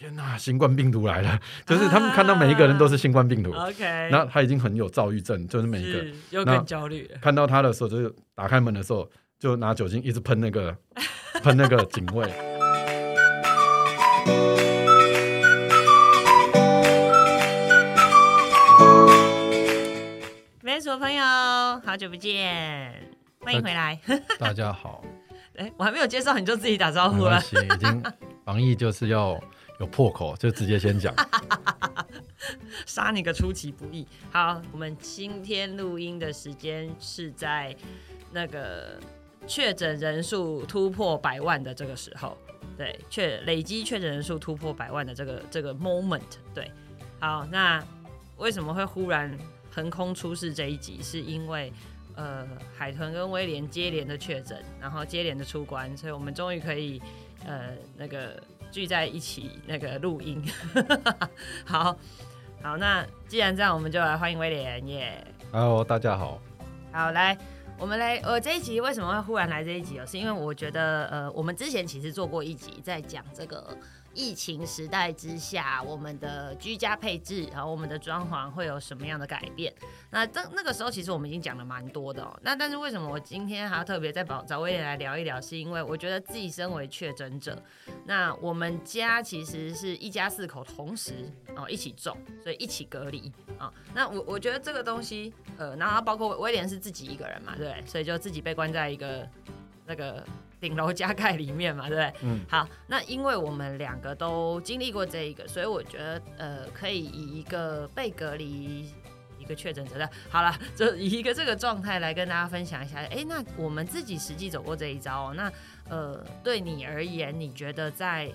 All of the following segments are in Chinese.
天呐，新冠病毒来了！就是他们看到每一个人都是新冠病毒，OK，那他已经很有躁郁症，就是每一个是又那更焦虑。看到他的时候，就是打开门的时候就拿酒精一直喷那个 喷那个警卫。美所朋友，好久不见，欢迎回来。大家好，哎，我还没有介绍你就自己打招呼了。已经防疫就是要有破口，就直接先讲。杀你个出其不意。好，我们今天录音的时间是在那个确诊人数突破百万的这个时候，对，确累积确诊人数突破百万的这个这个 moment，对。好，那为什么会忽然横空出世这一集？是因为呃，海豚跟威廉接连的确诊，然后接连的出关，所以我们终于可以呃那个聚在一起那个录音。好。好，那既然这样，我们就来欢迎威廉耶。Hello，大家好。好，来，我们来，呃，这一集为什么会忽然来这一集哦？是因为我觉得，呃，我们之前其实做过一集，在讲这个疫情时代之下，我们的居家配置，然后我们的装潢会有什么样的改变。那这那个时候，其实我们已经讲了蛮多的哦。那但是为什么我今天还要特别再找找威廉来聊一聊？是因为我觉得自己身为确诊者，那我们家其实是一家四口同时哦一起中，所以一起隔离啊、那我我觉得这个东西，呃，然后包括威廉是自己一个人嘛，对？所以就自己被关在一个那个顶楼加盖里面嘛，对不对？嗯，好，那因为我们两个都经历过这一个，所以我觉得呃，可以以一个被隔离。一个确诊者的，好了，就以一个这个状态来跟大家分享一下。哎，那我们自己实际走过这一招哦。那呃，对你而言，你觉得在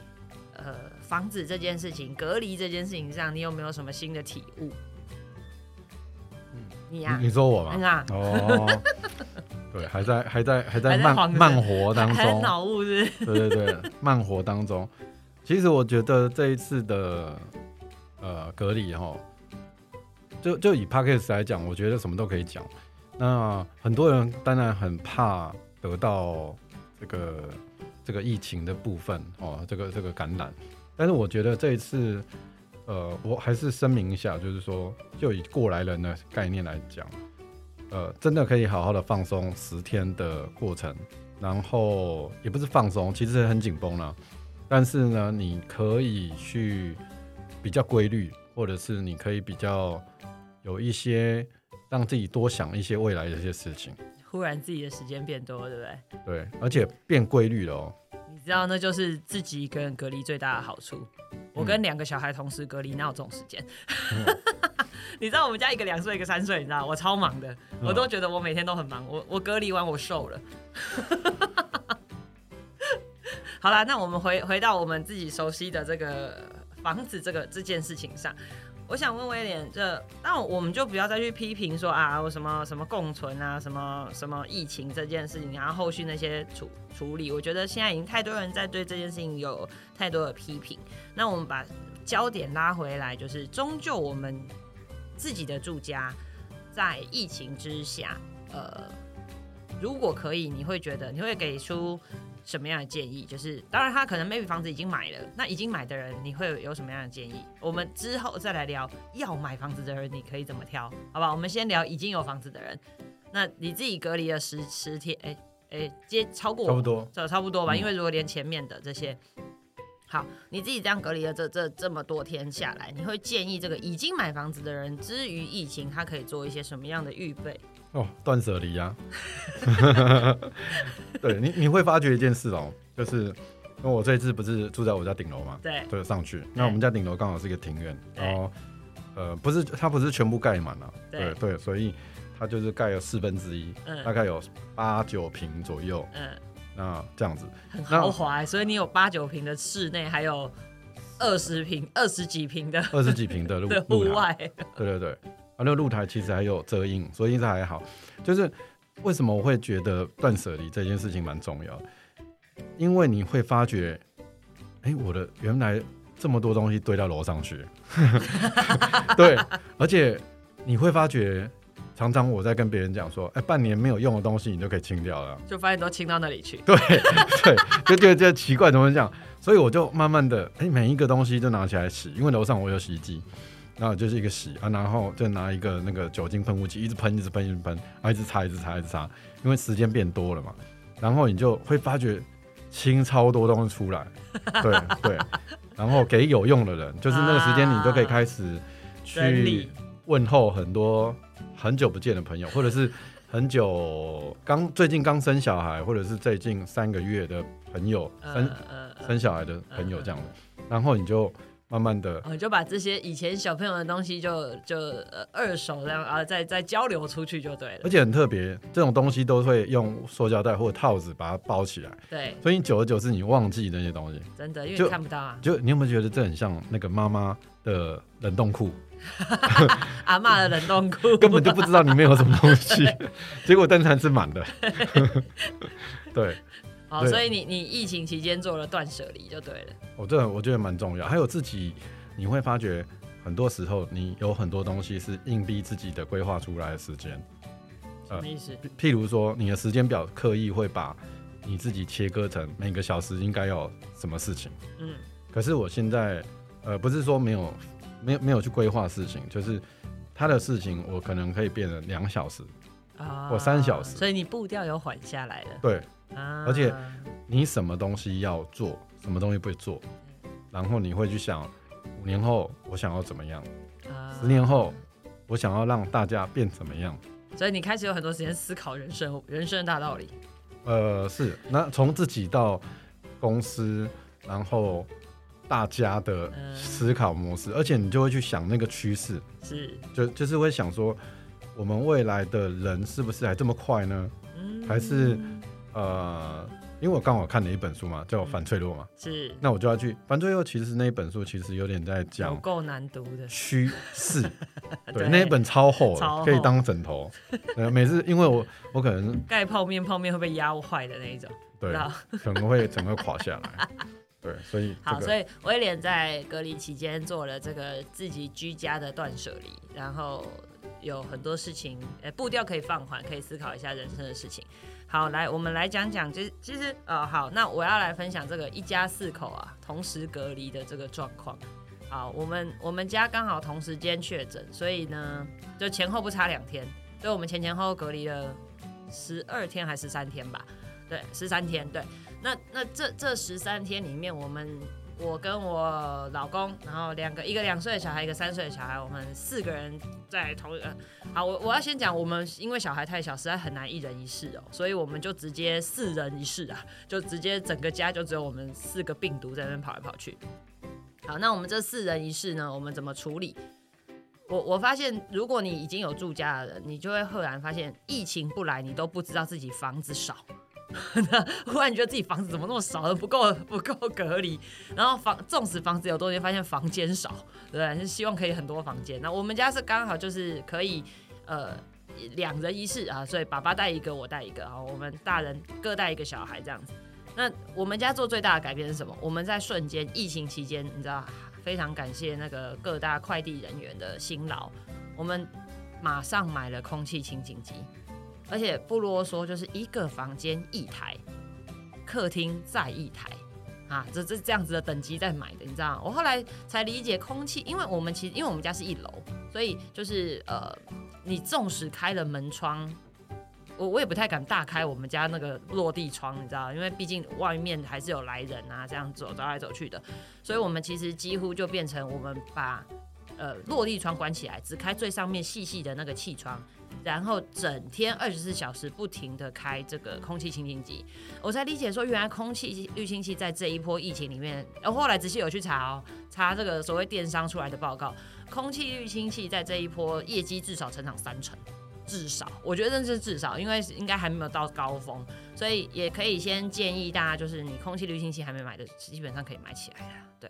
呃防止这件事情、隔离这件事情上，你有没有什么新的体悟？你呀、你你说我吧？嗯啊，哦，对，还在还在还在慢慢活当中，脑雾是是？对对对，慢活当中。其实我觉得这一次的呃隔离哈，就就以 p a c k a g e 来讲，我觉得什么都可以讲。那很多人当然很怕得到这个这个疫情的部分哦，这个这个感染。但是我觉得这一次，呃，我还是声明一下，就是说，就以过来人的概念来讲，呃，真的可以好好的放松十天的过程，然后也不是放松，其实很紧绷了。但是呢，你可以去比较规律，或者是你可以比较有一些让自己多想一些未来的一些事情，忽然自己的时间变多，对不对？对，而且变规律了哦。你知道那就是自己一个人隔离最大的好处。我跟两个小孩同时隔离，哪有这种时间？你知道我们家一个两岁，一个三岁，你知道我超忙的，我都觉得我每天都很忙。我我隔离完我瘦了。好啦，那我们回回到我们自己熟悉的这个房子这个这件事情上。我想问威廉，这那我们就不要再去批评说啊，我什么什么共存啊，什么什么疫情这件事情，然后后续那些处处理，我觉得现在已经太多人在对这件事情有太多的批评。那我们把焦点拉回来，就是终究我们自己的住家在疫情之下，呃，如果可以，你会觉得你会给出什么样的建议？就是当然，他可能 maybe 房子已经买了，那已经买的人，你会有什么样的建议？我们之后再来聊要买房子的人，你可以怎么挑？好吧，我们先聊已经有房子的人。那你自己隔离了十十天，哎、哎，接超过差不多，这差不多吧，嗯因为如果连前面的这些，好，你自己这样隔离了这这这么多天下来，你会建议这个已经买房子的人，之于疫情，他可以做一些什么样的预备？哦，断舍离呀。对你，你会发觉一件事哦，就是因为我这一次不是住在我家顶楼嘛，对，对，上去。那我们家顶楼刚好是一个庭院，然后呃，不是它不是全部盖满了，对对对，所以它就是盖了四分之一，嗯大概有八九平左右。嗯，那这样子，很豪华欸，所以你有八九平的室内，还有二十平、二十几平的二十几平的露 的户露台，外，对对对，啊，那个露台其实还有遮阴，所以这还好。就是为什么我会觉得断舍离这件事情蛮重要的，因为你会发觉，哎、我的原来这么多东西堆到楼上去，对，而且你会发觉常常我在跟别人讲说，哎，半年没有用的东西你就可以清掉了，就发现都清到那里去。对 对，就觉得这奇怪，怎么这样？所以我就慢慢的，哎，每一个东西都拿起来洗，因为楼上我有洗衣机，然后就是一个洗啊，然后就拿一个那个酒精喷雾器，一直喷，一直喷，一直喷，啊，一直擦，一直擦，一直擦，因为时间变多了嘛，然后你就会发觉清超多东西出来，对对，然后给有用的人，就是那个时间你就可以开始去问候很多。很久不见的朋友，或者是很久刚最近刚生小孩，或者是最近三个月的朋友生生小孩的朋友这样的，然后你就慢慢的，你就把这些以前小朋友的东西就就呃二手这样啊再再交流出去就对了。而且很特别，这种东西都会用塑胶袋或者套子把它包起来。对，所以久而久之你忘记那些东西，真的因为看不到啊。就你有没有觉得这很像那个妈妈的冷冻库？阿妈的冷冻库根本就不知道里面有什么东西，结果登山是满的。对，好，所以你你疫情期间做了断舍离就对了。我这我觉得蛮重要，还有自己你会发觉很多时候你有很多东西是硬逼自己的规划出来的时间。什么意思？譬如说你的时间表刻意会把你自己切割成每个小时应该有什么事情。嗯，可是我现在呃不是说没有。没有没有去规划事情，就是他的事情，我可能可以变成两小时啊，或三小时，所以你步调有缓下来了。对，而且你什么东西要做，什么东西不会做，然后你会去想五年后我想要怎么样，十年后我想要让大家变怎么样，所以你开始有很多时间思考人生人生的大道理。呃，是，那从自己到公司，然后。大家的思考模式，而且你就会去想那个趋势，是。就就是会想说，我们未来的人是不是还这么快呢？还是呃，因为我刚好看了一本书嘛，叫《反脆弱》嘛，是。那我就要去《反脆弱》，其实那一本书其实有点在讲够难读的。趋势，对，那一本超厚，可以当枕头。每次因为我我可能盖泡面，泡面会被压坏的那一种，对，可能会整个垮下来。对，所以好，所以威廉在隔离期间做了这个自己居家的断舍离，然后有很多事情，呃，步调可以放缓，可以思考一下人生的事情。好，来，我们来讲讲，其实其实呃，好，那我要来分享这个一家四口啊同时隔离的这个状况。好，我们我们家刚好同时间确诊，所以呢，就前后不差两天，所以我们前前后后隔离了十二天还是十三天吧？对，十三天，对。那那这这十三天里面，我们我跟我老公，然后两个一个两岁的小孩，一个三岁的小孩，我们四个人在同一个。好，我我要先讲，我们因为小孩太小，实在很难一人一室哦，所以我们就直接四人一室啊，就直接整个家就只有我们四个病毒在那边跑来跑去。好，那我们这四人一室呢，我们怎么处理？我我发现，如果你已经有住家的人，你就会赫然发现，疫情不来，你都不知道自己房子少。忽然觉得自己房子怎么那么少，不够 不够隔离。然后房纵使房子有多间，发现房间少，对不对？是希望可以很多房间。那我们家是刚好就是可以呃两人一室啊，所以爸爸带一个，我带一个啊，我们大人各带一个小孩这样子。那我们家做最大的改变是什么？我们在瞬间疫情期间，你知道，非常感谢那个各大快递人员的辛劳，我们马上买了空气清净机。而且不啰嗦，就是一个房间一台，客厅再一台，啊，这这这样子的等级在买的，你知道？我后来才理解，空气，因为我们其实因为我们家是一楼，所以就是呃，你纵使开了门窗，我我也不太敢大开我们家那个落地窗，你知道？因为毕竟外面还是有来人啊，这样走走来走去的，所以我们其实几乎就变成我们把呃落地窗关起来，只开最上面细细的那个气窗。然后整天二十四小时不停的开这个空气清新机，我才理解说，原来空气滤清器在这一波疫情里面，我后来仔细有去查哦，查这个所谓电商出来的报告，空气滤清器在这一波业绩至少成长三成，至少，我觉得这是至少，因为应该还没有到高峰，所以也可以先建议大家，就是你空气滤清器还没买的，基本上可以买起来了，对。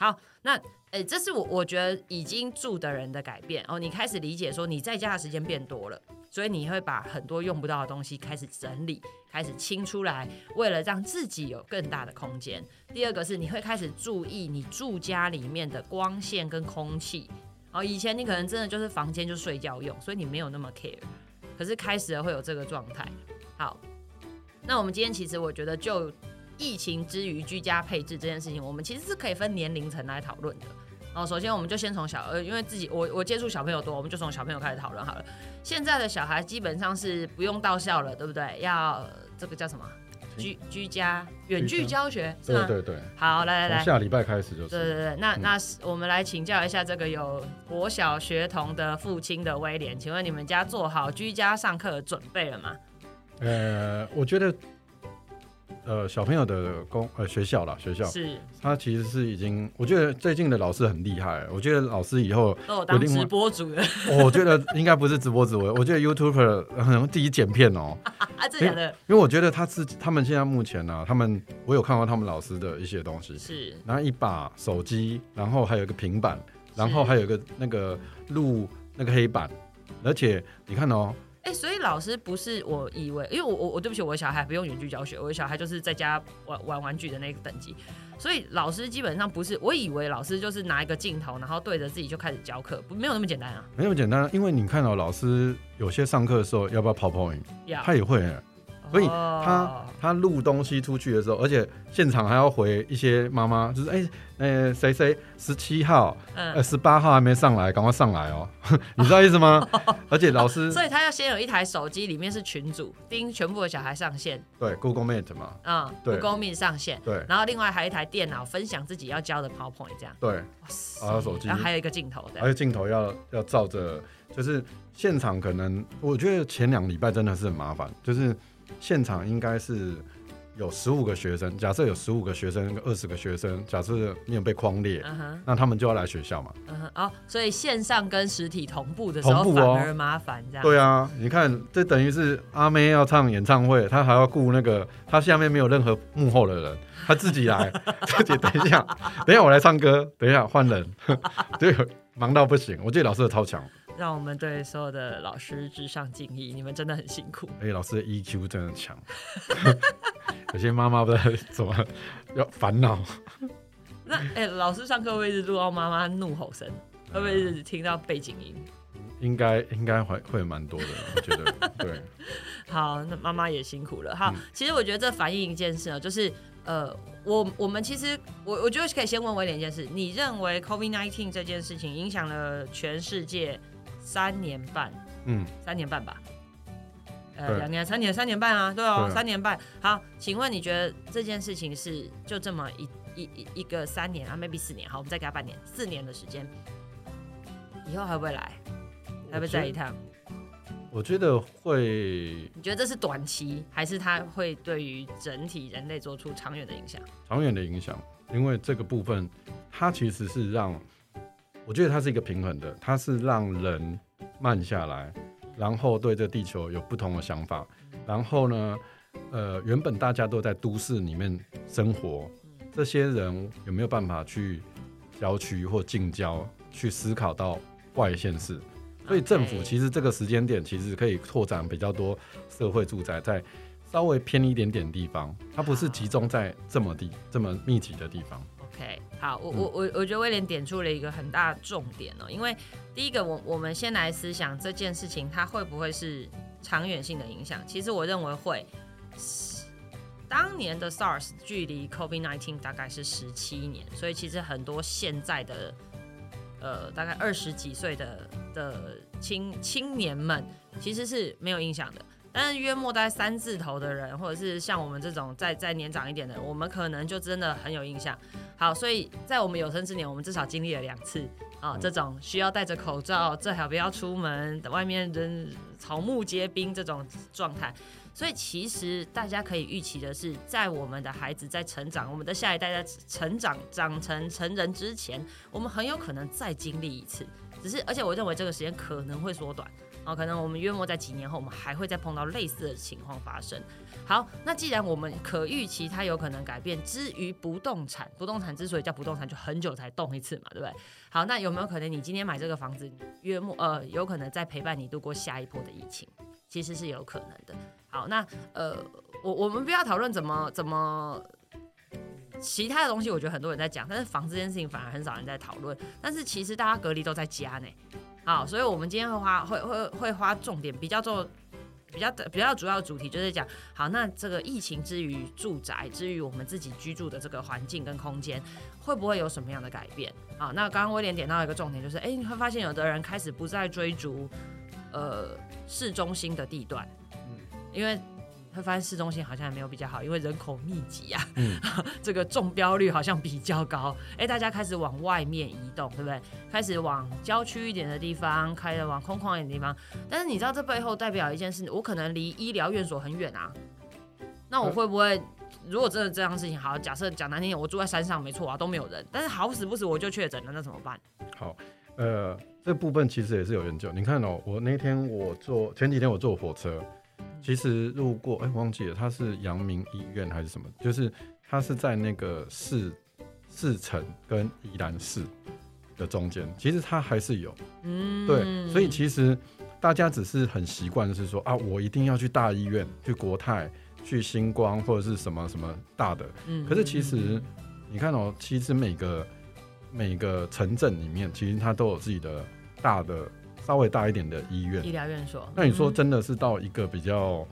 好，那诶，这是我我觉得已经住的人的改变哦。你开始理解说你在家的时间变多了，所以你会把很多用不到的东西开始整理，开始清出来，为了让自己有更大的空间。第二个是你会开始注意你住家里面的光线跟空气。哦，以前你可能真的就是房间就睡觉用，所以你没有那么 care。可是开始了会有这个状态。好，那我们今天其实我觉得就疫情之余居家配置这件事情，我们其实是可以分年龄层来讨论的。哦，首先我们就先从小呃，因为自己我我接触小朋友多，我们就从小朋友开始讨论好了。现在的小孩基本上是不用到校了，对不对？要这个叫什么？居居家远距教学是吗？对对对。好，来来来，下礼拜开始就是。对对对，那那我们来请教一下这个有国小学童的父亲的威廉，请问你们家做好居家上课的准备了吗？呃，我觉得。呃，小朋友的公呃学校啦，学校是，他其实是已经，我觉得最近的老师很厉害。我觉得老师以后都有当直播主的，我觉得应该不是直播主，我觉得 YouTuber 可能自己剪片哦。啊，的，因为我觉得他是他们现在目前呢，他们我有看过他们老师的一些东西，是拿一把手机，然后还有一个平板，然后还有一个那个录那个黑板，而且你看哦。哎，所以老师不是我以为，因为我我我对不起，我的小孩不用远距教学，我的小孩就是在家玩玩玩具的那个等级，所以老师基本上不是，我以为老师就是拿一个镜头，然后对着自己就开始教课，不没有那么简单啊，没那么简单，因为你看到老师有些上课的时候要不要跑跑影，他也会。所以他他录东西出去的时候，而且现场还要回一些妈妈，就是哎呃谁谁十七号呃十八号还没上来，赶快上来哦，你知道意思吗？而且老师，所以他要先有一台手机，里面是群主，盯全部的小孩上线。对，Google Meet 嘛。嗯，对，Google Meet 上线。对，然后另外还有一台电脑分享自己要教的 PowerPoint 这样。对，还有手机，然后还有一个镜头，还有镜头要要照着，就是现场可能我觉得前两礼拜真的是很麻烦，就是。现场应该是有十五个学生，假设有十五个学生跟二十个学生，假设没有被框列，那他们就要来学校嘛。哦，所以线上跟实体同步的时候反而麻烦，这样。对啊，你看，这等于是阿妹要唱演唱会，她还要雇那个，她下面没有任何幕后的人，他自己来，自己等一下，等一下我来唱歌，等一下换人，对，忙到不行。我记得老师超强。让我们对所有的老师致上敬意，你们真的很辛苦。哎，老师的 EQ 真的强，有些妈妈不知道怎么要烦恼。那哎，老师上课会是录到妈妈怒吼声，会不会是听到背景音？应该应该会会蛮多的，我觉得对。好，那妈妈也辛苦了。好，其实我觉得这反映一件事啊，就是呃，我我们其实我我觉得可以先问威廉一件事：你认为 COVID-19 这件事情影响了全世界？三年半，嗯，三年半吧，呃，两年、三年、三年半啊，对哦，三年半。好，请问你觉得这件事情是就这么一一一一个三年啊，maybe 四年？好，我们再给他半年，四年的时间，以后还会不会来？还会再一趟？我觉得会。你觉得这是短期，还是它会对于整体人类做出长远的影响？长远的影响，因为这个部分，它其实是让。我觉得它是一个平衡的，它是让人慢下来，然后对这地球有不同的想法。然后呢，呃，原本大家都在都市里面生活，这些人有没有办法去郊区或近郊去思考到外县市？所以政府其实这个时间点其实可以拓展比较多社会住宅，在稍微偏一点点地方，它不是集中在这么地这么密集的地方。OK，好，我我我我觉得威廉点出了一个很大的重点哦，因为第一个，我我们先来思想这件事情，它会不会是长远性的影响？其实我认为会。当年的 SARS 距离 COVID-19 大概是十七年，所以其实很多现在的呃大概二十几岁的的青青年们其实是没有影响的。但是约莫在三字头的人，或者是像我们这种再再年长一点的，我们可能就真的很有印象。好，所以在我们有生之年，我们至少经历了两次啊，这种需要戴着口罩，最好不要出门，外面人草木皆兵这种状态。所以其实大家可以预期的是，在我们的孩子在成长，我们的下一代在成长长成成人之前，我们很有可能再经历一次。只是，而且我认为这个时间可能会缩短。可能我们约莫在几年后，我们还会再碰到类似的情况发生。好，那既然我们可预期它有可能改变，之于不动产，不动产之所以叫不动产，就很久才动一次嘛，对不对？好，那有没有可能你今天买这个房子，约莫呃，有可能在陪伴你度过下一波的疫情？其实是有可能的。好，那呃，我我们不要讨论怎么怎么其他的东西我觉得很多人在讲，但是房子这件事情反而很少人在讨论。但是其实大家隔离都在家呢，好，所以我们今天会花会会会花重点比较做。比较的比较主要的主题就是讲，好，那这个疫情之于住宅之于我们自己居住的这个环境跟空间，会不会有什么样的改变？好，那刚刚威廉点到一个重点，就是哎，你会发现有的人开始不再追逐呃市中心的地段，嗯，因为。会发现市中心好像也没有比较好，因为人口密集啊，这个中标率好像比较高。哎，大家开始往外面移动，对不对？开始往郊区一点的地方，开始往空旷一点的地方。但是你知道这背后代表一件事，我可能离医疗院所很远啊。那我会不会，如果真的这样事情，好，假设讲难听点，我住在山上，没错啊，都没有人，但是好死不死我就确诊了，那怎么办？好，呃，这部分其实也是有研究。你看哦，我那天我坐前几天我坐火车。其实路过，哎，忘记了，它是阳明医院还是什么？就是它是在那个市市城跟宜兰市的中间。其实它还是有，嗯，对，所以其实大家只是很习惯是说啊，我一定要去大医院，去国泰，去星光或者是什么什么大的。嗯，可是其实你看哦，其实每个每个城镇里面，其实它都有自己的大的。稍微大一点的医院、医疗院所，那你说真的是到一个比较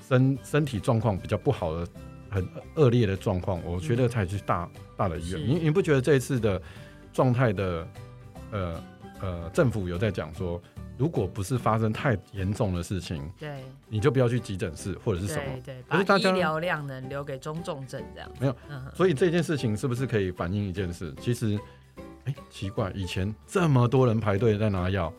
身身体状况比较不好的、很恶劣的状况，我觉得才去大大的医院。你你不觉得这一次的状态的呃呃，政府有在讲说，如果不是发生太严重的事情，对，你就不要去急诊室或者是什么，对，把大家医疗量能留给中重症这样。没有，所以这件事情是不是可以反映一件事？其实。哎，奇怪，以前这么多人排队在拿药，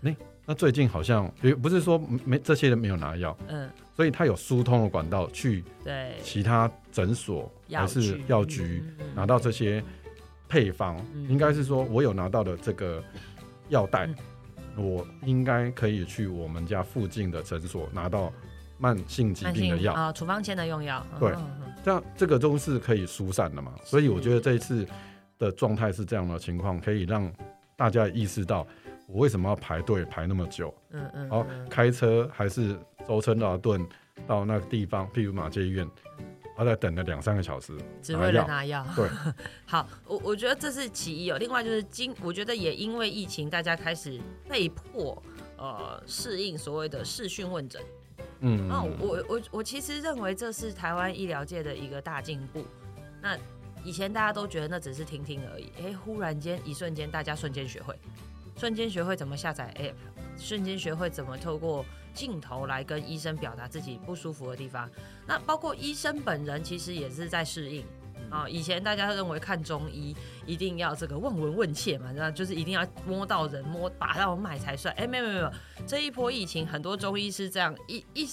那那最近好像也不是说没这些人没有拿药，嗯，所以他有疏通的管道去对。其他诊所还是药局拿到这些配方，应该是说我有拿到的这个药袋，我应该可以去我们家附近的诊所拿到慢性疾病的药。啊，处方签的用药，对，这样这个都是可以疏散的嘛，所以我觉得这一次。的状态是这样的情况，可以让大家意识到我为什么要排队排那么久。嗯嗯。好，开车还是舟车劳顿到那个地方，譬如马街医院，他在等了两三个小时，只为了拿药。对。好，我我觉得这是其一哦。另外就是今，我觉得也因为疫情，大家开始被迫呃适应所谓的视讯问诊。嗯。那我我我其实认为这是台湾医疗界的一个大进步。那。以前大家都觉得那只是听听而已，哎，忽然间一瞬间，大家瞬间学会，瞬间学会怎么下载 app，瞬间学会怎么透过镜头来跟医生表达自己不舒服的地方。那包括医生本人其实也是在适应啊。以前大家认为看中医一定要这个望闻问切嘛，那就是一定要摸到人摸把到脉才算。哎，没有没有没有，这一波疫情很多中医是这样一一。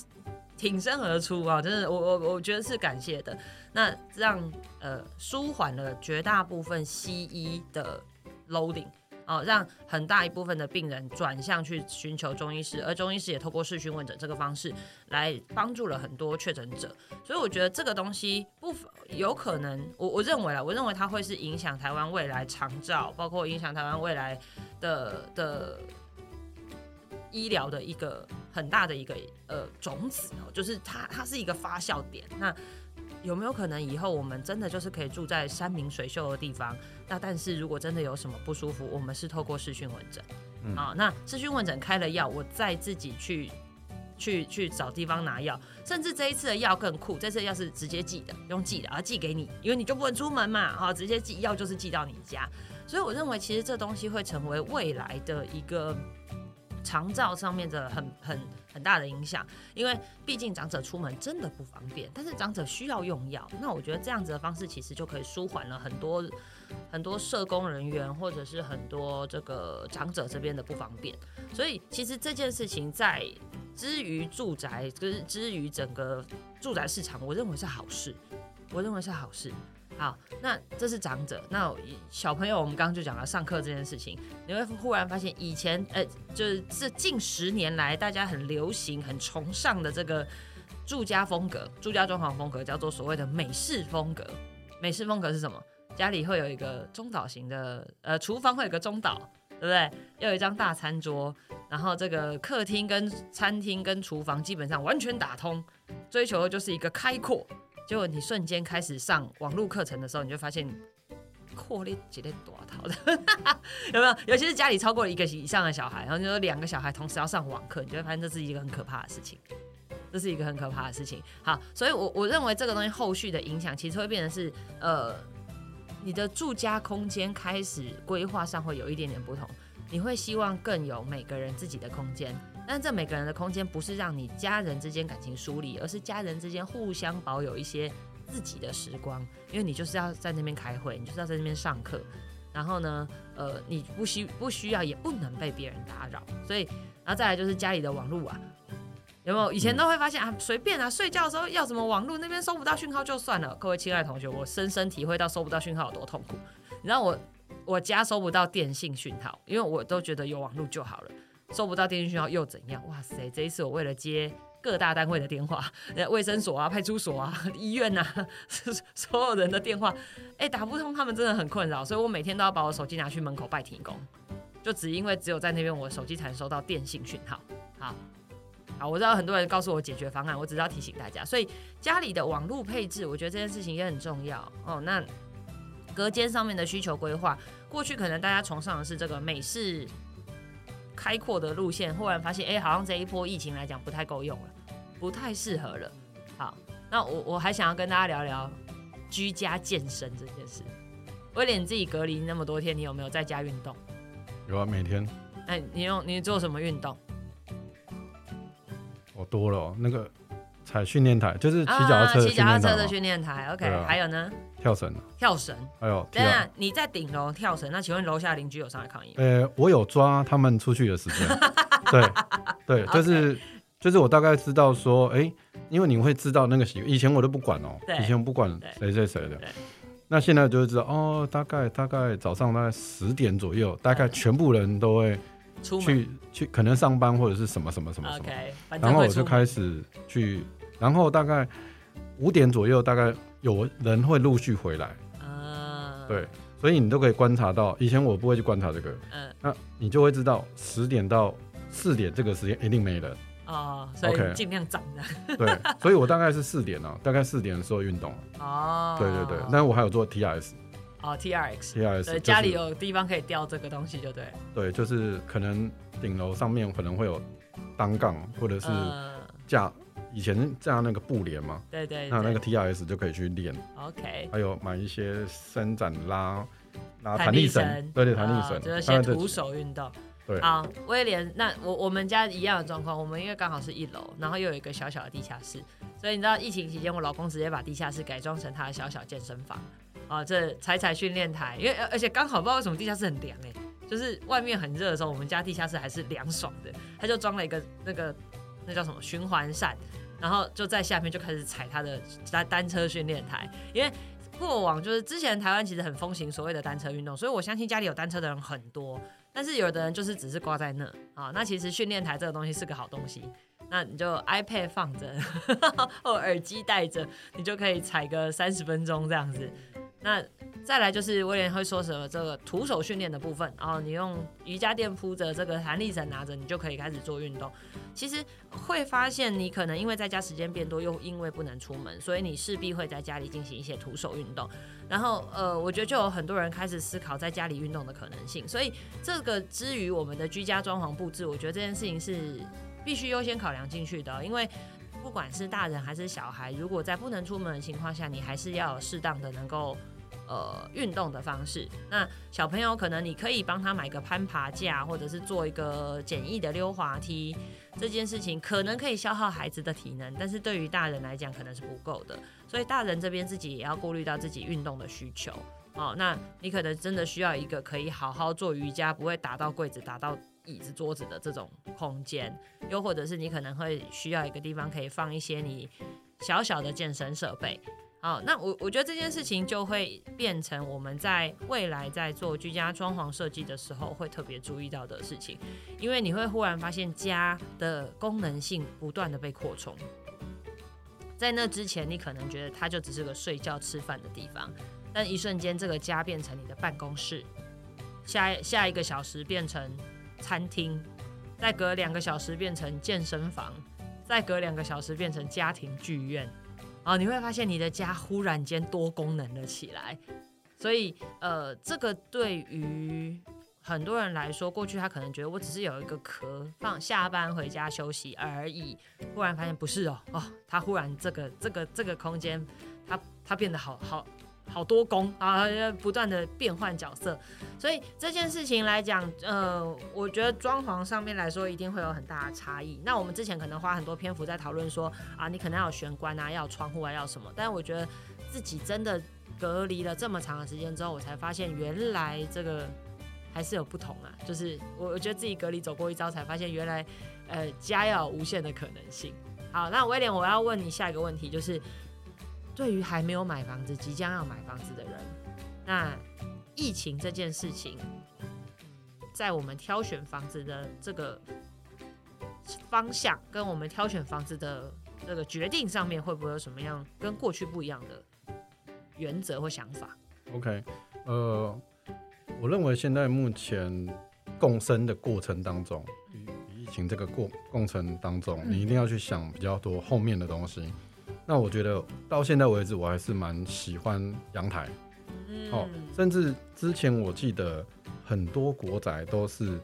挺身而出啊！真的，我我我觉得是感谢的。那让呃舒缓了绝大部分西医的 loading 哦，让很大一部分的病人转向去寻求中医师，而中医师也透过视讯问诊这个方式来帮助了很多确诊者。所以我觉得这个东西不有可能，我我认为啊，我认为它会是影响台湾未来长照，包括影响台湾未来的的。医疗的一个很大的一个呃种子哦，就是它它是一个发酵点。那有没有可能以后我们真的就是可以住在山明水秀的地方？那但是如果真的有什么不舒服，我们是透过视讯问诊啊。那视讯问诊开了药，我再自己去去去找地方拿药。甚至这一次的药更酷，这次药是直接寄的，用寄的，而寄给你，因为你就不能出门嘛，哈，直接寄药就是寄到你家。所以我认为其实这东西会成为未来的一个。长照上面的很很很大的影响，因为毕竟长者出门真的不方便，但是长者需要用药，那我觉得这样子的方式其实就可以舒缓了很多很多社工人员或者是很多这个长者这边的不方便，所以其实这件事情在之于住宅，就是之于整个住宅市场，我认为是好事，我认为是好事。好，那这是长者。那小朋友，我们刚刚就讲了上课这件事情，你会忽然发现，以前，呃，就是这近十年来大家很流行、很崇尚的这个住家风格、住家装潢风格，叫做所谓的美式风格。美式风格是什么？家里会有一个中岛型的，呃，厨房会有个中岛，对不对？要有一张大餐桌，然后这个客厅跟餐厅跟厨房基本上完全打通，追求的就是一个开阔。结果你瞬间开始上网络课程的时候，你就发现扩列几列多套的，有没有？尤其是家里超过一个以上的小孩，然后你说两个小孩同时要上网课，你就会发现这是一个很可怕的事情。这是一个很可怕的事情。好，所以我我认为这个东西后续的影响，其实会变成是，呃，你的住家空间开始规划上会有一点点不同。你会希望更有每个人自己的空间，但这每个人的空间不是让你家人之间感情疏离，而是家人之间互相保有一些自己的时光。因为你就是要在那边开会，你就是要在那边上课，然后呢，呃，你不需不需要也不能被别人打扰。所以，然后再来就是家里的网络啊。有没有以前都会发现啊，随便啊，睡觉的时候要什么网络那边收不到讯号就算了。各位亲爱的同学，我深深体会到收不到讯号有多痛苦。你知道我我家收不到电信讯号，因为我都觉得有网络就好了，收不到电信讯号又怎样？哇塞，这一次我为了接各大单位的电话，卫生所啊、派出所啊、医院呐，所有人的电话，哎，打不通，他们真的很困扰，所以我每天都要把我手机拿去门口拜停工，就只因为只有在那边我手机才能收到电信讯号。好。好，我知道很多人告诉我解决方案，我只是要提醒大家，所以家里的网络配置，我觉得这件事情也很重要哦。那隔间上面的需求规划，过去可能大家崇尚的是这个美式开阔的路线，忽然发现，哎，好像这一波疫情来讲不太够用了，不太适合了。好，那我我还想要跟大家聊聊居家健身这件事。威廉，你自己隔离那么多天，你有没有在家运动？有啊，每天。哎，你用你做什么运动？我多了，那个踩训练台，就是骑脚踏车骑脚踏车的训练台。OK，还有呢？跳绳。跳绳。还有。等下你在顶楼跳绳，那请问楼下邻居有上来抗议？呃，我有抓他们出去的时间。对对，就是就是我大概知道说，哎，因为你会知道那个习，以前我都不管哦，以前我不管谁谁谁的。那现在就会知道哦，大概大概早上大概十点左右，大概全部人都会。去去可能上班或者是什么什么什么什么，然后我就开始去，然后大概五点左右，大概有人会陆续回来。啊。对，所以你都可以观察到，以前我不会去观察这个，嗯，那你就会知道十点到四点这个时间一定没人。哦，所以尽量早的。对，所以我大概是四点哦，大概四点的时候运动。哦。对对对，但我还有做 T R S。哦，T R X，T R X，对，家里有地方可以吊这个东西就对。对，就是可能顶楼上面可能会有单杠，或者是架以前架那个布帘嘛。对对。那那个 T R X 就可以去练。OK。还有买一些伸展拉拉弹力绳，对对，弹力绳，就是先徒手运动。对。好，威廉，那我我们家一样的状况，我们因为刚好是一楼，然后又有一个小小的地下室，所以你知道疫情期间，我老公直接把地下室改装成他的小小健身房。啊，这踩踩训练台，因为而且刚好不知道为什么地下室很凉哎，就是外面很热的时候，我们家地下室还是凉爽的。他就装了一个那个那叫什么循环扇，然后就在下面就开始踩他的单单车训练台。因为过往就是之前台湾其实很风行所谓的单车运动，所以我相信家里有单车的人很多。但是有的人就是只是挂在那啊，那其实训练台这个东西是个好东西，那你就 iPad 放着 或耳机戴着，你就可以踩个三十分钟这样子。那再来就是威廉会说什么这个徒手训练的部分，然后你用瑜伽垫铺着这个弹力绳拿着，你就可以开始做运动。其实会发现你可能因为在家时间变多，又因为不能出门，所以你势必会在家里进行一些徒手运动。然后呃，我觉得就有很多人开始思考在家里运动的可能性。所以这个之于我们的居家装潢布置，我觉得这件事情是必须优先考量进去的，因为。不管是大人还是小孩，如果在不能出门的情况下，你还是要有适当的能够呃运动的方式。那小朋友可能你可以帮他买个攀爬架，或者是做一个简易的溜滑梯。这件事情可能可以消耗孩子的体能，但是对于大人来讲可能是不够的。所以大人这边自己也要顾虑到自己运动的需求。哦，那你可能真的需要一个可以好好做瑜伽，不会打到柜子、打到。椅子、桌子的这种空间，又或者是你可能会需要一个地方可以放一些你小小的健身设备。好，那我我觉得这件事情就会变成我们在未来在做居家装潢设计的时候会特别注意到的事情，因为你会忽然发现家的功能性不断的被扩充。在那之前，你可能觉得它就只是个睡觉、吃饭的地方，但一瞬间这个家变成你的办公室，下下一个小时变成。餐厅，再隔两个小时变成健身房，再隔两个小时变成家庭剧院，啊，你会发现你的家忽然间多功能了起来。所以，呃，这个对于很多人来说，过去他可能觉得我只是有一个壳放下班回家休息而已，忽然发现不是哦，哦，他忽然这个这个这个空间，他他变得好好。好多工啊，要不断的变换角色，所以这件事情来讲，呃，我觉得装潢上面来说一定会有很大的差异。那我们之前可能花很多篇幅在讨论说啊，你可能要玄关啊，要窗户啊，要什么？但是我觉得自己真的隔离了这么长的时间之后，我才发现原来这个还是有不同啊。就是我我觉得自己隔离走过一遭，才发现原来呃家要有无限的可能性。好，那威廉，我要问你下一个问题，就是。对于还没有买房子、即将要买房子的人，那疫情这件事情，在我们挑选房子的这个方向，跟我们挑选房子的这个决定上面，会不会有什么样跟过去不一样的原则或想法？OK，呃，我认为现在目前共生的过程当中，疫情这个过过程当中，你一定要去想比较多后面的东西。那我觉得到现在为止，我还是蛮喜欢阳台。哦，甚至之前我记得很多国宅都是，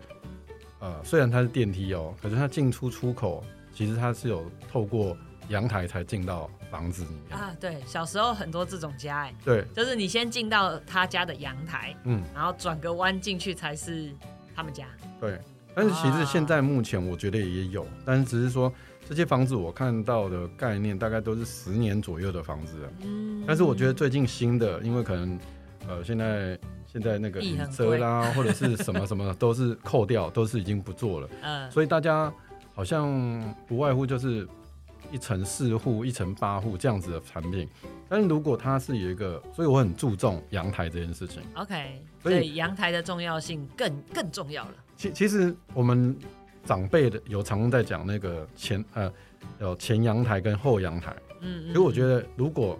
呃，虽然它是电梯哦，可是它进出出口其实它是有透过阳台才进到房子里面啊。对，小时候很多这种家哎，对，就是你先进到他家的阳台，嗯，然后转个弯进去才是他们家。对，但是其实现在目前我觉得也有，但是只是说。这些房子我看到的概念大概都是十年左右的房子，嗯，但是我觉得最近新的，因为可能呃现在现在那个车啦或者是什么什么都是扣掉，都是已经不做了，嗯，所以大家好像不外乎就是一层四户、一层八户这样子的产品。但是如果它是有一个，所以我很注重阳台这件事情。OK，所以阳台的重要性更更重要了。其其实我们。长辈的有常在讲那个前呃有前阳台跟后阳台，嗯，所以我觉得如果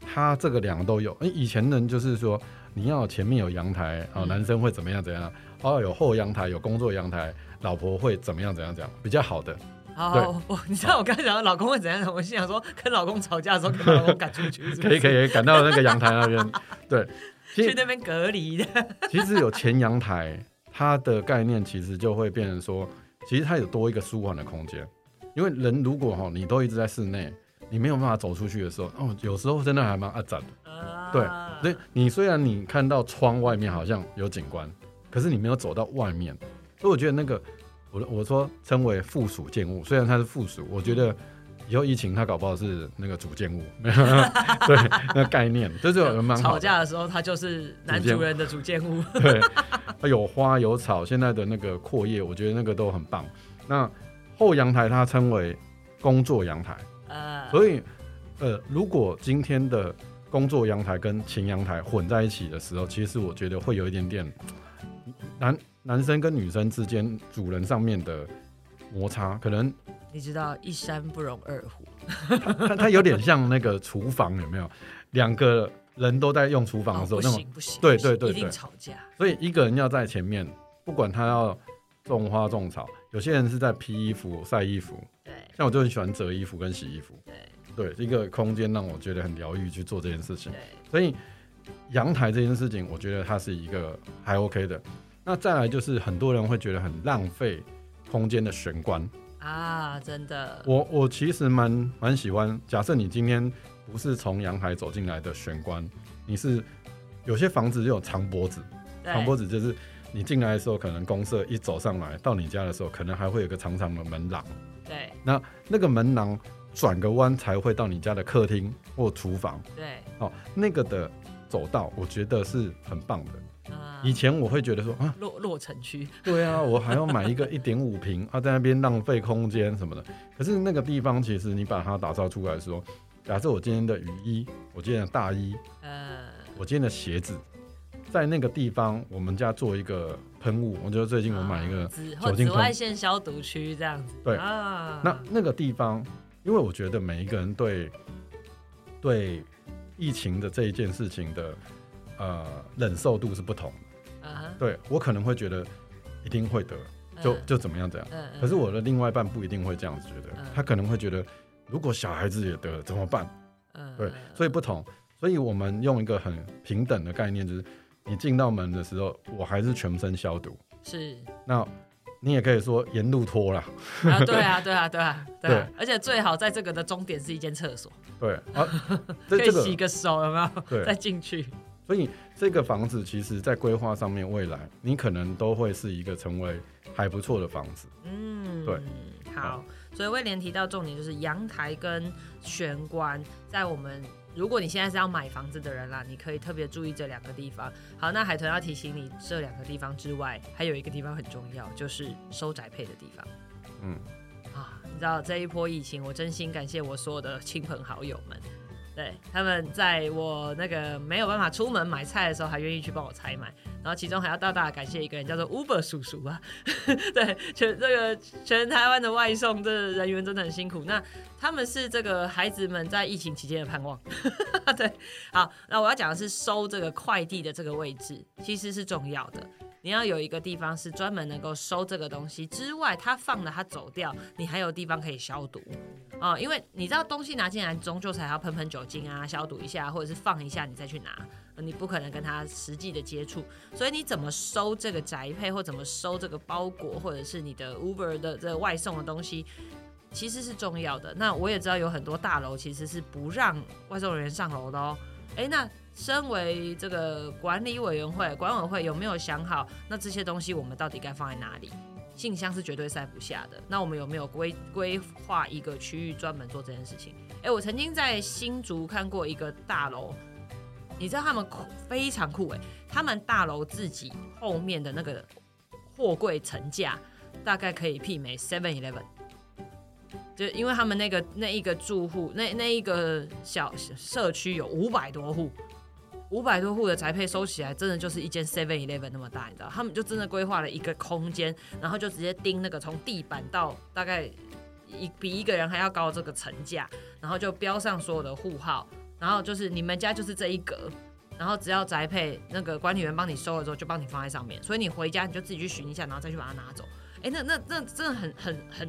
他这个两个都有，哎，以前人就是说你要前面有阳台啊，男生会怎么样怎样，哦，有后阳台有工作阳台，老婆会怎么样怎样怎样比较好的。哦，我你知道我刚才讲老公会怎样？我心想说跟老公吵架的时候，把老公赶出去，可以可以赶到那个阳台那边，对，去那边隔离的。其实有前阳台，它的概念其实就会变成说。其实它有多一个舒缓的空间，因为人如果哈你都一直在室内，你没有办法走出去的时候，哦，有时候真的还蛮阿展的。对，所以你虽然你看到窗外面好像有景观，可是你没有走到外面，所以我觉得那个我我说称为附属建物，虽然它是附属，我觉得以后疫情他搞不好是那个主建物，对，那概念就是吵架的时候，它就是男主人的主建物。对。有花有草，现在的那个阔叶，我觉得那个都很棒。那后阳台它称为工作阳台，呃，所以呃，如果今天的工作阳台跟前阳台混在一起的时候，其实我觉得会有一点点男男生跟女生之间主人上面的摩擦，可能你知道一山不容二虎，它它有点像那个厨房有没有两个？人都在用厨房的时候，那种不行，对对对，一定吵架。所以一个人要在前面，不管他要种花种草，有些人是在披衣服、晒衣服。对，像我就很喜欢折衣服跟洗衣服。对，对，一个空间让我觉得很疗愈，去做这件事情。对，所以阳台这件事情，我觉得它是一个还 OK 的。那再来就是很多人会觉得很浪费空间的玄关啊，真的。我我其实蛮蛮喜欢，假设你今天。不是从阳台走进来的玄关，你是有些房子就有长脖子，长脖子就是你进来的时候，可能公社一走上来到你家的时候，可能还会有个长长的门廊。对，那那个门廊转个弯才会到你家的客厅或厨房。对，哦，那个的走道我觉得是很棒的。以前我会觉得说啊，落落城区。对啊，我还要买一个一点五平 啊，在那边浪费空间什么的。可是那个地方其实你把它打造出来的时候。假设我今天的雨衣，我今天的大衣，呃，我今天的鞋子，在那个地方，我们家做一个喷雾。我觉得最近我买一个酒精紫外线消毒区这样子。对啊，那那个地方，因为我觉得每一个人对对疫情的这一件事情的呃忍受度是不同的。啊，对我可能会觉得一定会得，就就怎么样怎样。嗯。可是我的另外一半不一定会这样子觉得，他可能会觉得。如果小孩子也得了怎么办？嗯，对，所以不同，所以我们用一个很平等的概念，就是你进到门的时候，我还是全身消毒。是，那你也可以说沿路拖啦，啊，对啊，对啊，对啊，对 而且最好在这个的终点是一间厕所，对啊，这可以这个洗个手，有没有？对再进去。所以这个房子其实在规划上面，未来你可能都会是一个成为还不错的房子。嗯，对，好。所以威廉提到重点就是阳台跟玄关，在我们如果你现在是要买房子的人啦，你可以特别注意这两个地方。好，那海豚要提醒你，这两个地方之外，还有一个地方很重要，就是收宅配的地方。嗯，啊，你知道这一波疫情，我真心感谢我所有的亲朋好友们。对，他们在我那个没有办法出门买菜的时候，还愿意去帮我采买，然后其中还要大大的感谢一个人，叫做 Uber 叔叔啊。对，全这个全台湾的外送这人员真的很辛苦。那他们是这个孩子们在疫情期间的盼望。对，好，那我要讲的是收这个快递的这个位置，其实是重要的。你要有一个地方是专门能够收这个东西之外，他放了他走掉，你还有地方可以消毒哦。因为你知道东西拿进来，终究才要喷喷酒精啊，消毒一下，或者是放一下你再去拿，你不可能跟他实际的接触。所以你怎么收这个宅配，或怎么收这个包裹，或者是你的 Uber 的这外送的东西，其实是重要的。那我也知道有很多大楼其实是不让外送人员上楼的哦。诶，那身为这个管理委员会、管委会有没有想好，那这些东西我们到底该放在哪里？信箱是绝对塞不下的。那我们有没有规规划一个区域专门做这件事情？诶，我曾经在新竹看过一个大楼，你知道他们酷非常酷诶，他们大楼自己后面的那个货柜层架大概可以媲美 Seven Eleven。就因为他们那个那一个住户，那那一个小社区有五百多户，五百多户的宅配收起来，真的就是一间 Seven Eleven 那么大，你知道？他们就真的规划了一个空间，然后就直接钉那个从地板到大概一比一个人还要高这个层架，然后就标上所有的户号，然后就是你们家就是这一格，然后只要宅配那个管理员帮你收了之后，就帮你放在上面，所以你回家你就自己去寻一下，然后再去把它拿走。哎，那那那真的很很很。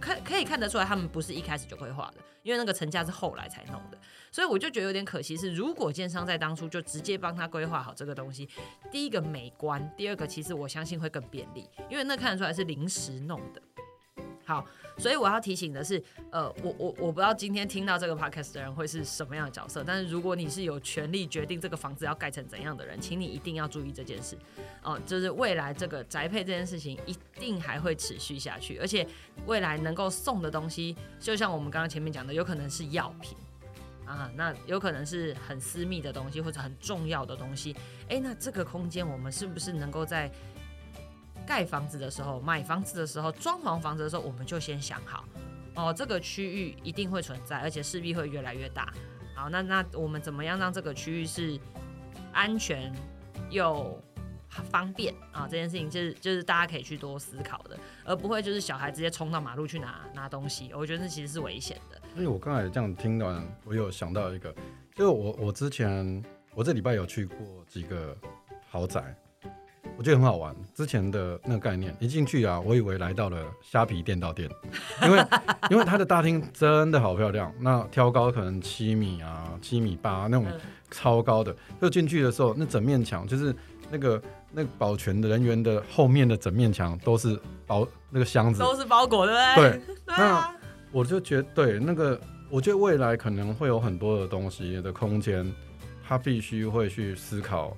可可以看得出来，他们不是一开始就规划的，因为那个层架是后来才弄的，所以我就觉得有点可惜。是如果建商在当初就直接帮他规划好这个东西，第一个美观，第二个其实我相信会更便利，因为那看得出来是临时弄的。好，所以我要提醒的是，呃，我我我不知道今天听到这个 podcast 的人会是什么样的角色，但是如果你是有权利决定这个房子要盖成怎样的人，请你一定要注意这件事。哦，就是未来这个宅配这件事情一定还会持续下去，而且未来能够送的东西，就像我们刚刚前面讲的，有可能是药品啊，那有可能是很私密的东西或者很重要的东西。哎，那这个空间我们是不是能够在？盖房子的时候，买房子的时候，装潢房子的时候，我们就先想好哦，这个区域一定会存在，而且势必会越来越大。好，那那我们怎么样让这个区域是安全又方便啊？这件事情就是就是大家可以去多思考的，而不会就是小孩直接冲到马路去拿拿东西。我觉得这其实是危险的。所以我刚才这样听完，我有想到一个，就是我我之前我这礼拜有去过几个豪宅。我觉得很好玩，之前的那个概念一进去啊，我以为来到了虾皮电到店，因为因为它的大厅真的好漂亮，那挑高可能七米啊，七米八那种超高的，就进去的时候，那整面墙就是那个那个保全的人员的后面的整面墙都是包那个箱子，都是包裹，对不对？对，那我就觉得对那个，我觉得未来可能会有很多的东西的空间，它必须会去思考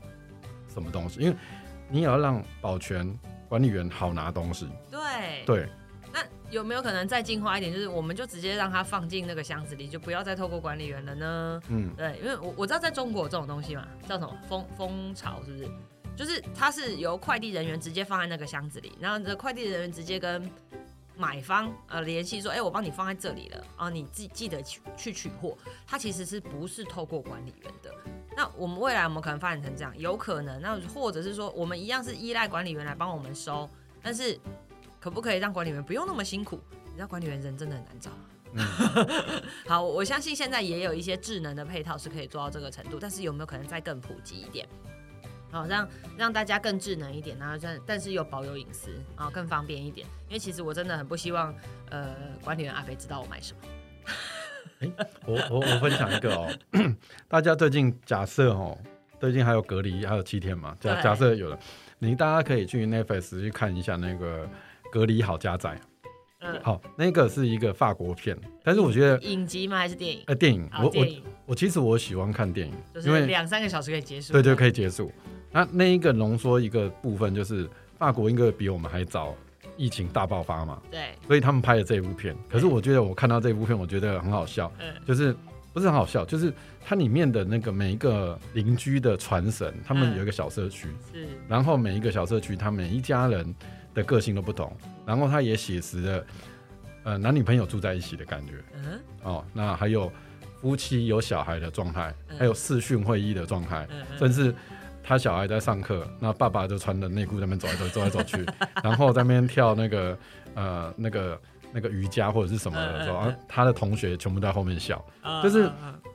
什么东西，因为。你也要让保全管理员好拿东西。对对。那有没有可能再进化一点？就是我们就直接让他放进那个箱子里，就不要再透过管理员了呢？嗯，对，因为我我知道在中国这种东西嘛，叫什么蜂蜂巢，是不是？就是它是由快递人员直接放在那个箱子里，然后这快递人员直接跟买方呃联系说，哎，我帮你放在这里了啊，你记记得去去取货。它其实是不是透过管理员的？那我们未来我们可能发展成这样，有可能。那或者是说，我们一样是依赖管理员来帮我们收，但是可不可以让管理员不用那么辛苦？你知道管理员人真的很难找。好，我相信现在也有一些智能的配套是可以做到这个程度，但是有没有可能再更普及一点？好，让让大家更智能一点，然后但但是又保有隐私啊，更方便一点。因为其实我真的很不希望，呃，管理员阿飞知道我买什么。我我我分享一个哦，大家最近假设哦，最近还有隔离，还有七天嘛，假假设有了，你大家可以去 Netflix 去看一下那个《隔离好家仔》。嗯，好，那个是一个法国片，但是我觉得影集吗？还是电影？呃电影，哦，我我我其实我喜欢看电影，就是两三个小时可以结束。对对可以。结束。那那一个浓缩一个部分就是法国应该比我们还早疫情大爆发嘛，对，所以他们拍的这一部片。可是我觉得我看到这部片，我觉得很好笑，嗯就是不是很好笑，就是它里面的那个每一个邻居的传神，他们嗯有一个小社区，是，然后每一个小社区，他每一家人的个性都不同，然后他也写实了呃男女朋友住在一起的感觉。嗯。哦，那还有夫妻有小孩的状态，嗯。还有视讯会议的状态，甚至他小孩在上课，那爸爸就穿着内裤在那边走来走 走来走去，然后在那边跳那个呃那个那个瑜伽或者是什么的时候，他的同学全部在后面笑。啊就是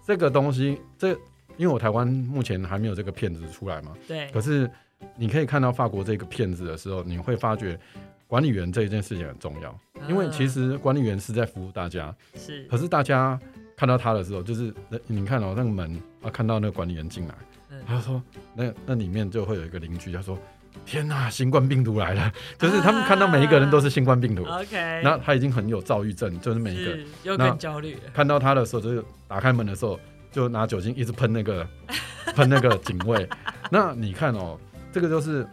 这个东西，这因为我台湾目前还没有这个片子出来嘛，对。可是你可以看到法国这个片子的时候，你会发觉管理员这一件事情很重要，因为其实管理员是在服务大家，嗯是。可是大家看到他的时候，就是呃你看哦那个门啊，看到那个管理员进来，嗯。他就说那那里面就会有一个邻居，他说天哪，新冠病毒来了，就是他们看到每一个人都是新冠病毒，OK，那他已经很有躁郁症，就是每一个是又更焦虑。看到他的时候，就是打开门的时候就拿酒精一直喷那个喷那个警卫。那你看哦，这个就是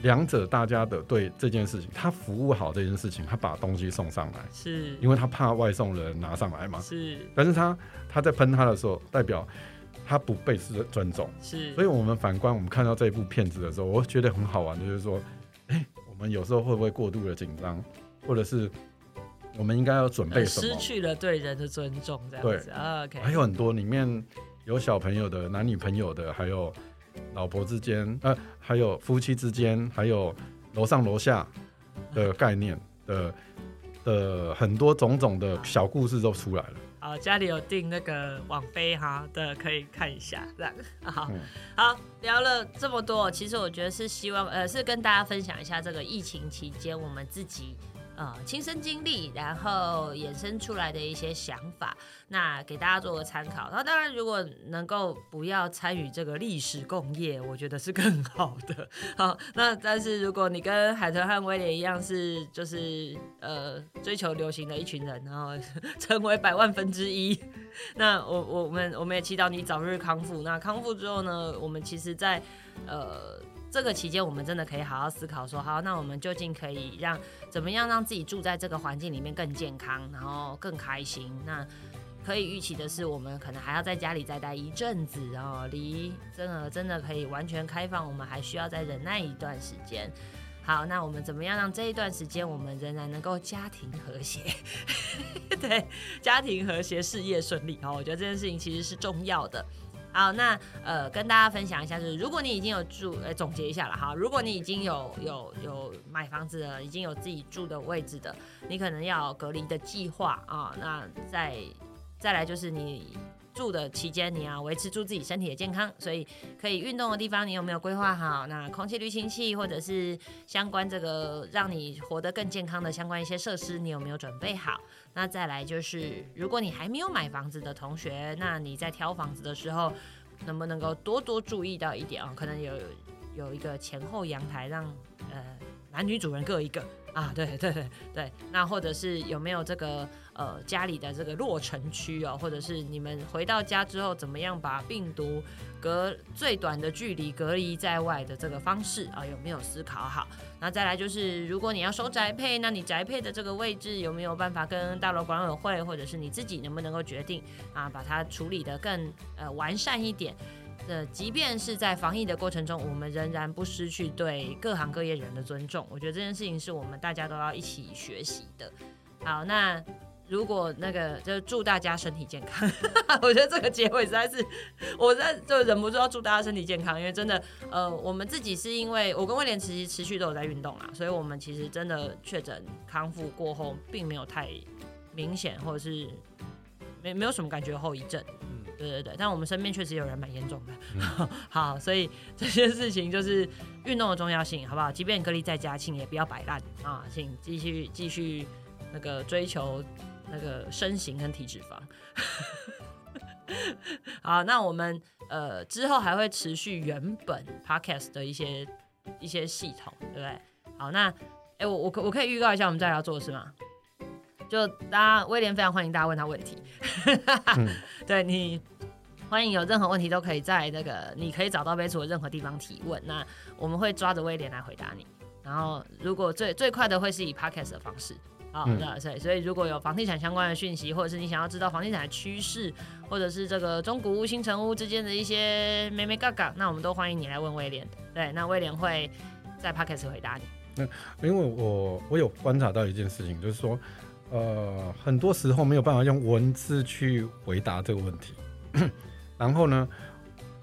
两者大家的对这件事情，他服务好这件事情，他把东西送上来，是因为他怕外送人拿上来嘛。是但是他他在喷他的时候，代表他不被尊尊重。是，所以我们反观我们看到这部片子的时候，我觉得很好玩，就是说，哎、我们有时候会不会过度的紧张，或者是我们应该要准备呃什么？失去了对人的尊重，这样子。啊 OK，还有很多里面有小朋友的、男女朋友的，还有老婆之间，呃，还有夫妻之间，还有楼上楼下的概念的的很多种种的小故事都出来了。好，家里有订那个网飞哈的，可以看一下。这样好，嗯好，聊了这么多，其实我觉得是希望，呃，是跟大家分享一下这个疫情期间我们自己呃亲身经历，然后衍生出来的一些想法，那给大家做个参考。那当然，如果能够不要参与这个历史共业，我觉得是更好的。好，那但是如果你跟海豚和威廉一样是就是呃追求流行的一群人，然后 成为百万分之一，那我我们我们也祈祷你早日康复。那康复之后呢，我们其实在呃这个期间，我们真的可以好好思考说，好，那我们究竟可以让怎么样让自己住在这个环境里面更健康，然后更开心？那可以预期的是，我们可能还要在家里再待一阵子哦，离真的真的可以完全开放，我们还需要再忍耐一段时间。好，那我们怎么样让这一段时间我们仍然能够家庭和谐？对，家庭和谐，事业顺利。好，我觉得这件事情其实是重要的。好，那呃，跟大家分享一下，就是如果你已经有住，呃，总结一下了哈。如果你已经有有有买房子了，已经有自己住的位置的，你可能要隔离的计划啊。那再再来就是你住的期间，你要维持住自己身体的健康，所以可以运动的地方，你有没有规划好？那空气滤清器或者是相关这个让你活得更健康的相关一些设施，你有没有准备好？那再来就是，如果你还没有买房子的同学，那你在挑房子的时候，能不能够多多注意到一点啊、可能有有一个前后阳台让，呃男女主人各一个。啊，对对对对，那或者是有没有这个呃家里的这个落尘区哦，或者是你们回到家之后怎么样把病毒隔最短的距离隔离在外的这个方式啊，有没有思考好？那再来就是，如果你要收宅配，那你宅配的这个位置有没有办法跟大楼管委会，或者是你自己能不能够决定啊，把它处理得更呃完善一点？呃，即便是在防疫的过程中，我们仍然不失去对各行各业人的尊重。我觉得这件事情是我们大家都要一起学习的。好，那如果那个就祝大家身体健康，我觉得这个结尾实在是，我在就忍不住要祝大家身体健康，因为真的，呃，我们自己是因为我跟威廉其实持续都有在运动啦，所以我们其实真的确诊康复过后，并没有太明显，或者是没没有什么感觉后遗症。嗯对对对，但我们身边确实有人蛮严重的。嗯 好，所以这些事情就是运动的重要性，好不好？即便隔离在家，请也不要摆烂啊，请继续继续那个追求那个身形跟体脂肪。好，那我们呃之后还会持续原本 podcast 的一些一些系统，对不对？好，那哎，我我可我可以预告一下我们再来要做的事吗？就大家威廉非常欢迎大家问他问题，对你欢迎有任何问题都可以在那个你可以找到杯子的任何地方提问，那我们会抓着威廉来回答你。然后如果最最快的会是以 podcast 的方式。好的，所以所以如果有房地产相关的讯息，或者是你想要知道房地产的趋势，或者是这个中古屋、新城屋之间的一些咩咩嘎嘎，那我们都欢迎你来问威廉。对，那威廉会在 podcast 回答你。那因为我我有观察到一件事情，就是说，呃，很多时候没有办法用文字去回答这个问题，然后呢，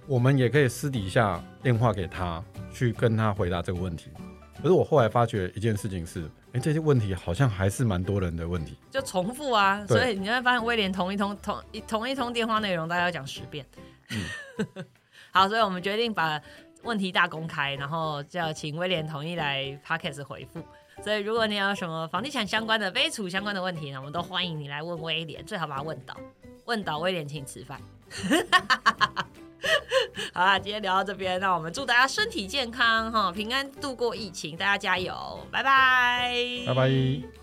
我们也可以私底下电话给他，去跟他回答这个问题。可是我后来发觉一件事情是。哎，这些问题好像还是蛮多人的问题，就重复啊，所以你会发现威廉同一通同一同一通电话内容，大概要讲十遍。嗯，好，所以我们决定把问题大公开，然后就要请威廉同意来 podcast 回复。所以如果你有什么房地产相关的、非处相关的问题呢，我们都欢迎你来问威廉，最好把他问倒，问倒威廉请你吃饭。好啦，今天聊到这边，那我们祝大家身体健康哈，平安度过疫情，大家加油，拜拜，拜拜。